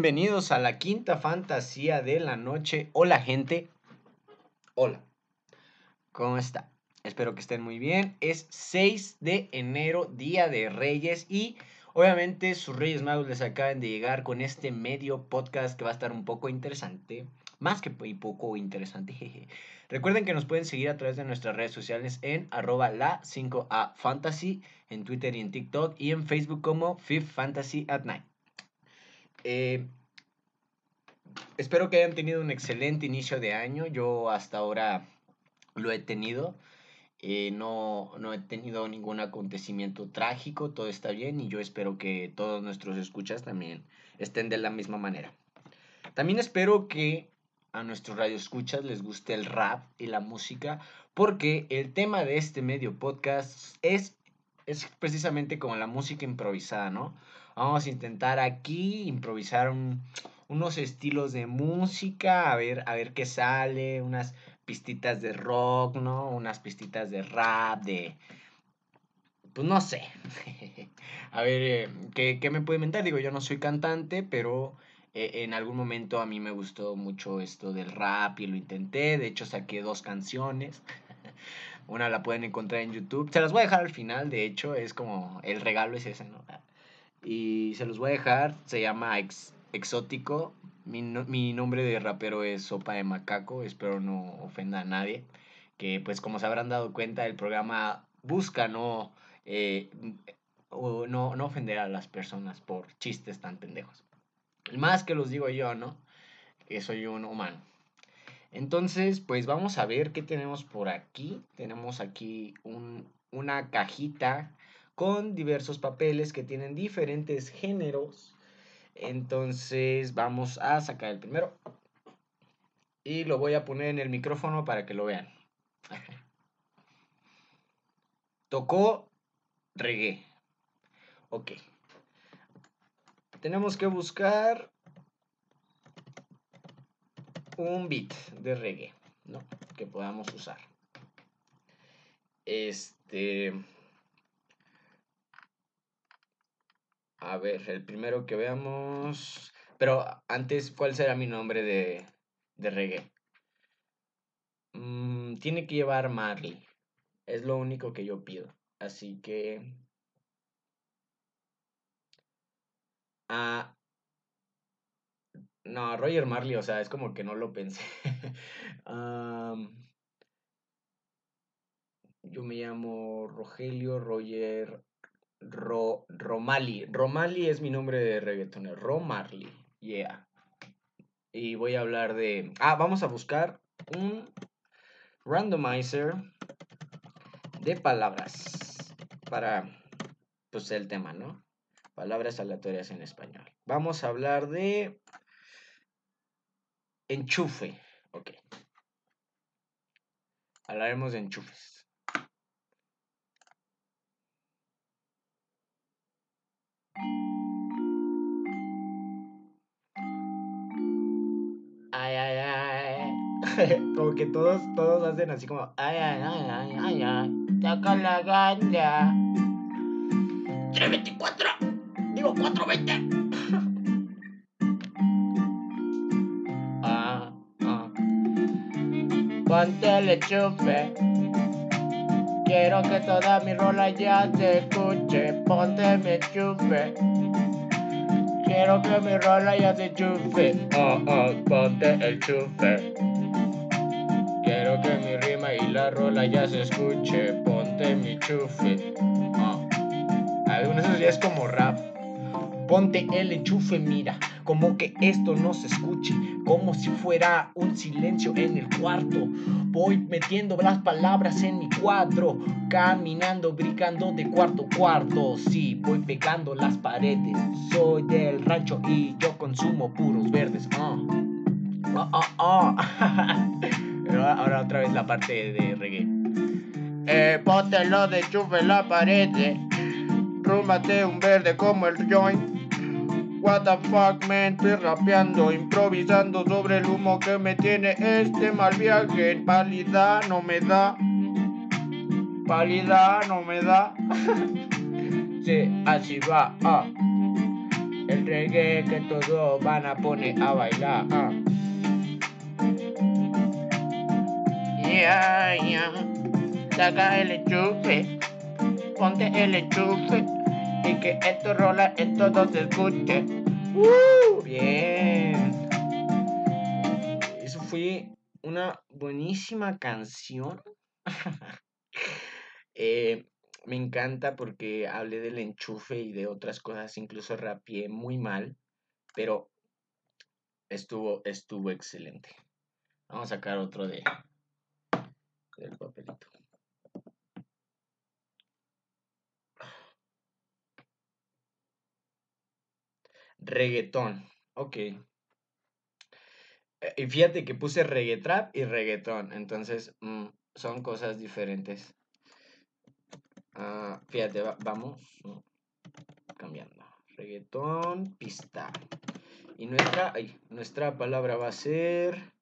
Bienvenidos a la quinta fantasía de la noche. Hola gente. Hola. ¿Cómo está? Espero que estén muy bien. Es 6 de enero, Día de Reyes y obviamente sus Reyes Magos les acaban de llegar con este medio podcast que va a estar un poco interesante. Más que poco interesante. Recuerden que nos pueden seguir a través de nuestras redes sociales en arroba la 5A Fantasy, en Twitter y en TikTok y en Facebook como Fifth Fantasy at Night. Eh, espero que hayan tenido un excelente inicio de año. Yo hasta ahora lo he tenido. Eh, no, no he tenido ningún acontecimiento trágico, todo está bien y yo espero que todos nuestros escuchas también estén de la misma manera. También espero que a nuestros radioescuchas les guste el rap y la música, porque el tema de este medio podcast es, es precisamente como la música improvisada, ¿no? Vamos a intentar aquí improvisar unos estilos de música, a ver, a ver qué sale, unas pistitas de rock, ¿no? Unas pistitas de rap, de... Pues no sé. a ver, eh, ¿qué, ¿qué, me puede inventar? Digo, yo no soy cantante, pero eh, en algún momento a mí me gustó mucho esto del rap y lo intenté. De hecho, saqué dos canciones. Una la pueden encontrar en YouTube. Se las voy a dejar al final, de hecho, es como el regalo es ese, ¿no? Y se los voy a dejar. Se llama Exótico. Mi, mi, nombre de rapero es Sopa de Macaco. Espero no ofenda a nadie. Que pues como se habrán dado cuenta, el programa busca no, eh, no, no ofender a las personas por chistes tan pendejos. Más que los digo yo, ¿no? Que soy un humano. Entonces, pues vamos a ver qué tenemos por aquí. Tenemos aquí un, una cajita con diversos papeles que tienen diferentes géneros. Entonces vamos a sacar el primero. Y lo voy a poner en el micrófono para que lo vean. Tocó reggae. Ok. Tenemos que buscar un beat de reggae, ¿no? Que podamos usar. Este A ver, el primero que veamos. Pero antes, ¿cuál será mi nombre de, de reggae? Mm, tiene que llevar Marley. Es lo único que yo pido. Así que. Ah. No, Roger Marley, o sea, es como que no lo pensé. yo me llamo Rogelio Roger Ro, Romali. Romali es mi nombre de reggaetonero. Romarly. Yeah. Y voy a hablar de. Ah, vamos a buscar un randomizer de palabras. Para. Pues el tema, ¿no? Palabras aleatorias en español. Vamos a hablar de. Enchufe. Ok. Hablaremos de enchufes. como que todos, todos hacen así como, ay, ay, ay, ay, ay, ay. Saca la ganja. 324. Digo 420. ah, ah. Ponte el enchufe. Quiero que toda mi rola ya se escuche. Ponte mi enchufe. Quiero que mi rola ya se enchufe. Oh, oh, ponte el chufe. La rola ya se escuche. Ponte mi chufe. Oh. Algunos de esos días como rap. Ponte el enchufe, mira, como que esto no se escuche, como si fuera un silencio en el cuarto. Voy metiendo las palabras en mi cuadro, caminando, brincando de cuarto a cuarto. Sí, voy pegando las paredes. Soy del rancho y yo consumo puros verdes. Ah, ah, ah, Ahora otra vez la parte de reggae. Eh, lo de chufe la pared. Rúmate un verde como el joint. What the fuck, man, estoy rapeando, improvisando sobre el humo que me tiene este mal viaje. Pálida no me da, pálida no me da. sí, así va, ah. El reggae que todos van a poner a bailar. Ah. Yeah, yeah. Saca el enchufe, ponte el enchufe y que esto rola en todo se escuche. Uh, bien. Eso fue una buenísima canción. Eh, me encanta porque hablé del enchufe y de otras cosas, incluso rapié muy mal, pero estuvo, estuvo excelente. Vamos a sacar otro de del papelito. Reggaetón. Ok. Eh, y fíjate que puse reggaetrap y reggaetón. Entonces, mm, son cosas diferentes. Ah, fíjate, vamos mm, cambiando. Reggaetón, pista. Y nuestra, nuestra palabra va a ser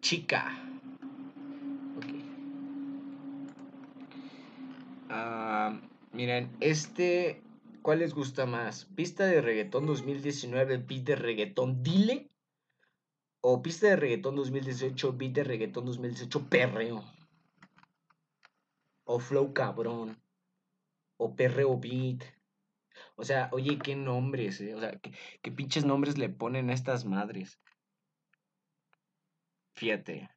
chica. Ah, miren, este ¿Cuál les gusta más? ¿Pista de reggaetón 2019, beat de reggaetón dile? ¿O pista de reggaetón 2018, beat de reggaetón 2018, perreo? ¿O flow cabrón? ¿O perreo beat? O sea, oye, qué nombres, eh? O sea, qué, pinches nombres le ponen a estas madres. Fíjate.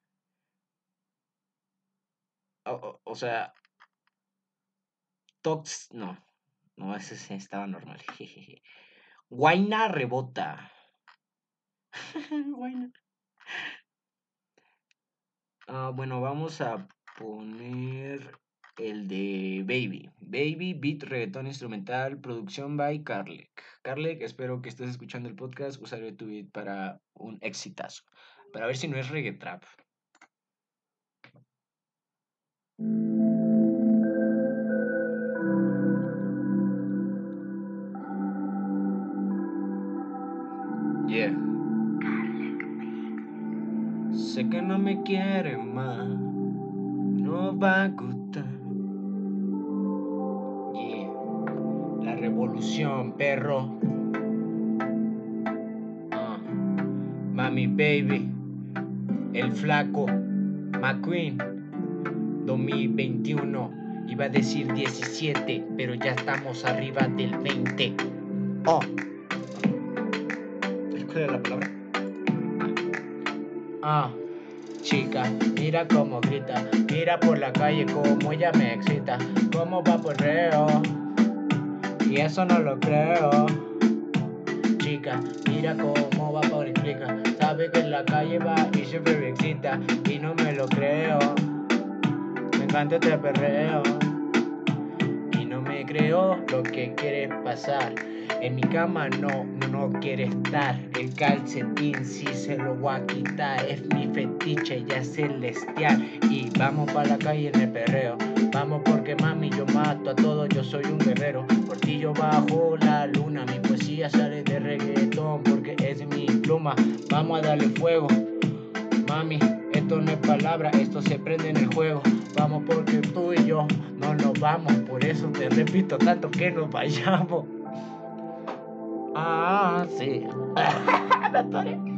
O, sea, Tox, no. No, ese sí estaba normal. Guaina rebota. Guaina. Ah, bueno, vamos a poner el de Baby. Baby, beat, reggaetón instrumental, producción by Carlec. Carlec, espero que estés escuchando el podcast. Usaré tu beat para un exitazo. Para ver si no es reggaetrap. Sé que no me quiere más, no va a gustar. Yeah. La revolución, perro. Ah. Mami baby, el flaco, McQueen, 2021. Iba a decir 17, pero ya estamos arriba del 20. Oh. ¿Cuál la palabra? Ah, chica, mira cómo grita, mira por la calle como ella me excita, como va por reo, y eso no lo creo. Chica, mira cómo va por explica, sabe que en la calle va y siempre me excita, y no me lo creo. Me encanta este perreo, y no me creo lo que quiere pasar. En mi cama no, no quiere estar. El calcetín sí se lo voy a quitar. Es mi fetiche ya celestial. Y vamos para la calle en el perreo. Vamos porque mami yo mato a todos, yo soy un guerrero. Por ti yo bajo la luna. Mi poesía sale de reggaetón porque es mi pluma. Vamos a darle fuego. Mami, esto no es palabra, esto se prende en el juego. Vamos porque tú y yo no nos vamos. Por eso te repito tanto que nos vayamos. Ah, sí.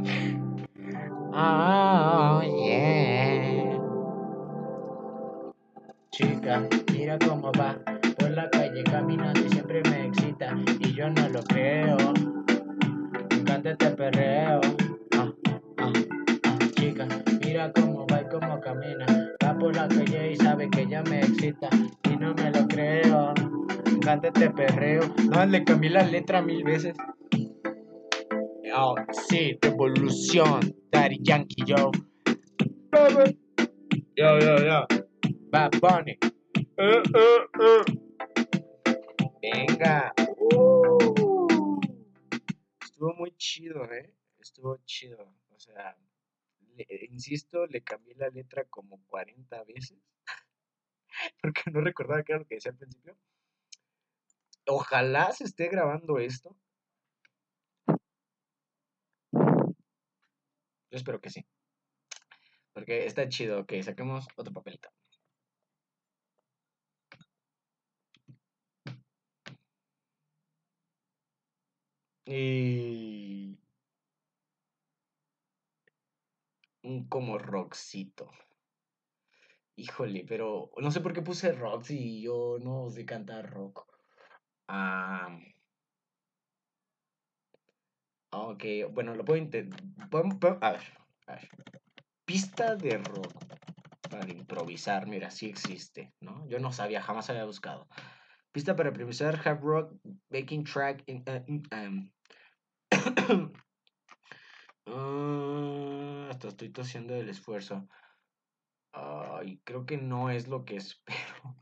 Ah, yeah. Chica, mira cómo va por la calle caminando y siempre me excita y yo no lo creo. Me encanta este perreo. Ah, ah, ah. Chica, mira cómo va y cómo camina. Va por la calle y sabe que ya me excita y no me lo creo. Este perreo. No, le cambié la letra mil veces. Oh, sí, evolución. Daddy Yankee, yo. Yo, yo, yo. Bad Bunny. Venga. Uh. Estuvo muy chido, ¿eh? Estuvo chido. O sea, insisto, le cambié la letra como 40 veces. Porque no recordaba qué era lo que decía al principio. Ojalá se esté grabando esto Yo espero que sí. Porque está chido que saquemos otro papelito. Y... Un como rockcito. Híjole, pero no sé por qué puse rock si yo no sé cantar rock. Ah, ok, bueno, lo puedo intentar. A ver, a ver. Pista de rock para improvisar, mira, sí existe, ¿no? Yo no sabía, jamás había buscado. Pista para improvisar, hard rock, baking track, uh, um, uh, hasta estoy tosiendo el esfuerzo. Ay, creo que no es lo que espero.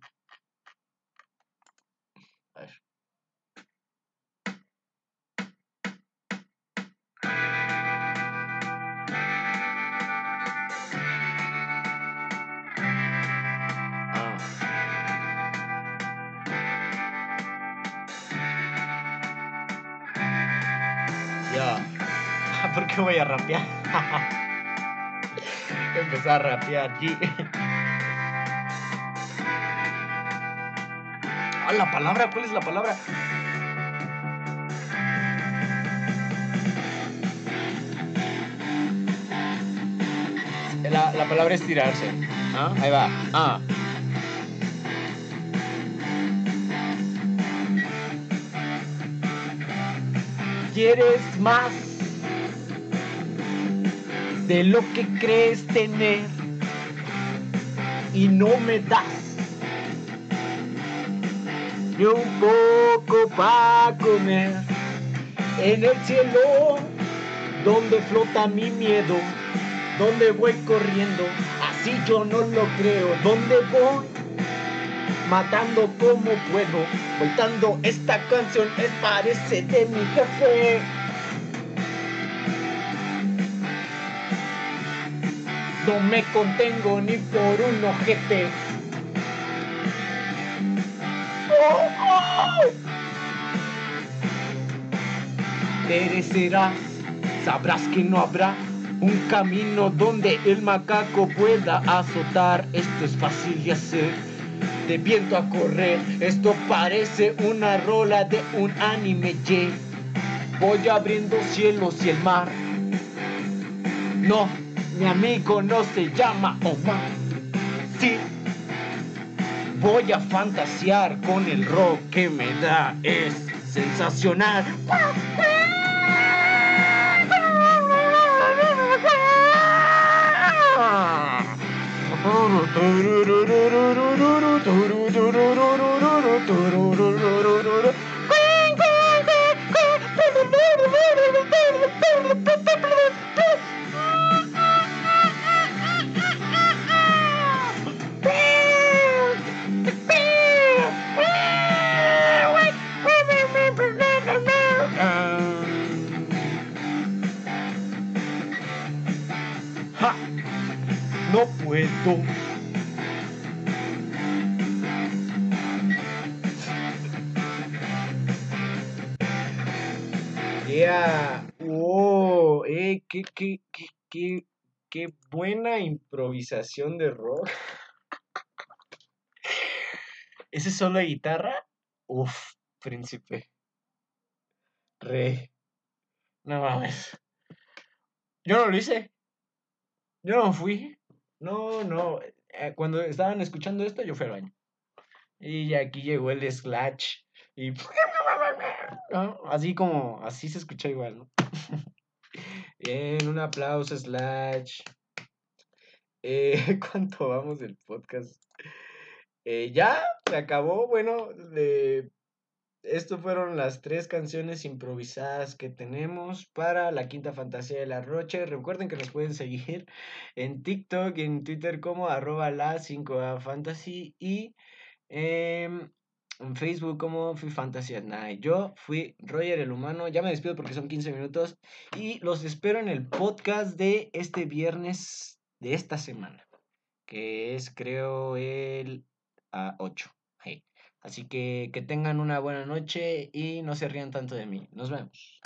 ¿Por qué voy a rapear? empezar a rapear aquí. Ah, la palabra, ¿cuál es la palabra? La, la palabra es tirarse. ¿Ah? Ahí va. Ah. ¿Quieres más? De lo que crees tener y no me das. Ni un poco para comer en el cielo donde flota mi miedo donde voy corriendo así yo no lo creo donde voy matando como puedo voltando esta canción es parece de mi jefe No me contengo ni por un ojete. ¡Oh, oh! Perecerás, sabrás que no habrá un camino donde el macaco pueda azotar. Esto es fácil de hacer, de viento a correr. Esto parece una rola de un anime. Voy abriendo cielos y el mar. No, mi amigo no se llama Omar. Sí, voy a fantasear con el rock que me da. Es sensacional. Yeah. Oh, eh, qué, qué, qué, qué, qué buena improvisación de rock. ¿Ese solo de guitarra? Uf, príncipe. Re. No mames. Yo no lo hice. Yo no fui. No, no. Eh, cuando estaban escuchando esto, yo fui al baño. Y aquí llegó el Slash. Y. Así como. Así se escucha igual, ¿no? Bien, un aplauso, Slash. Eh, ¿Cuánto vamos del podcast? Eh, ya, se acabó. Bueno, de estas fueron las tres canciones improvisadas que tenemos para la quinta fantasía de la Roche. Recuerden que nos pueden seguir en TikTok y en Twitter como arroba la 5A Fantasy y em, en Facebook como Fui Fantasy at Night. Yo fui Roger el Humano. Ya me despido porque son 15 minutos y los espero en el podcast de este viernes de esta semana, que es creo el a 8. Así que que tengan una buena noche y no se rían tanto de mí. Nos vemos.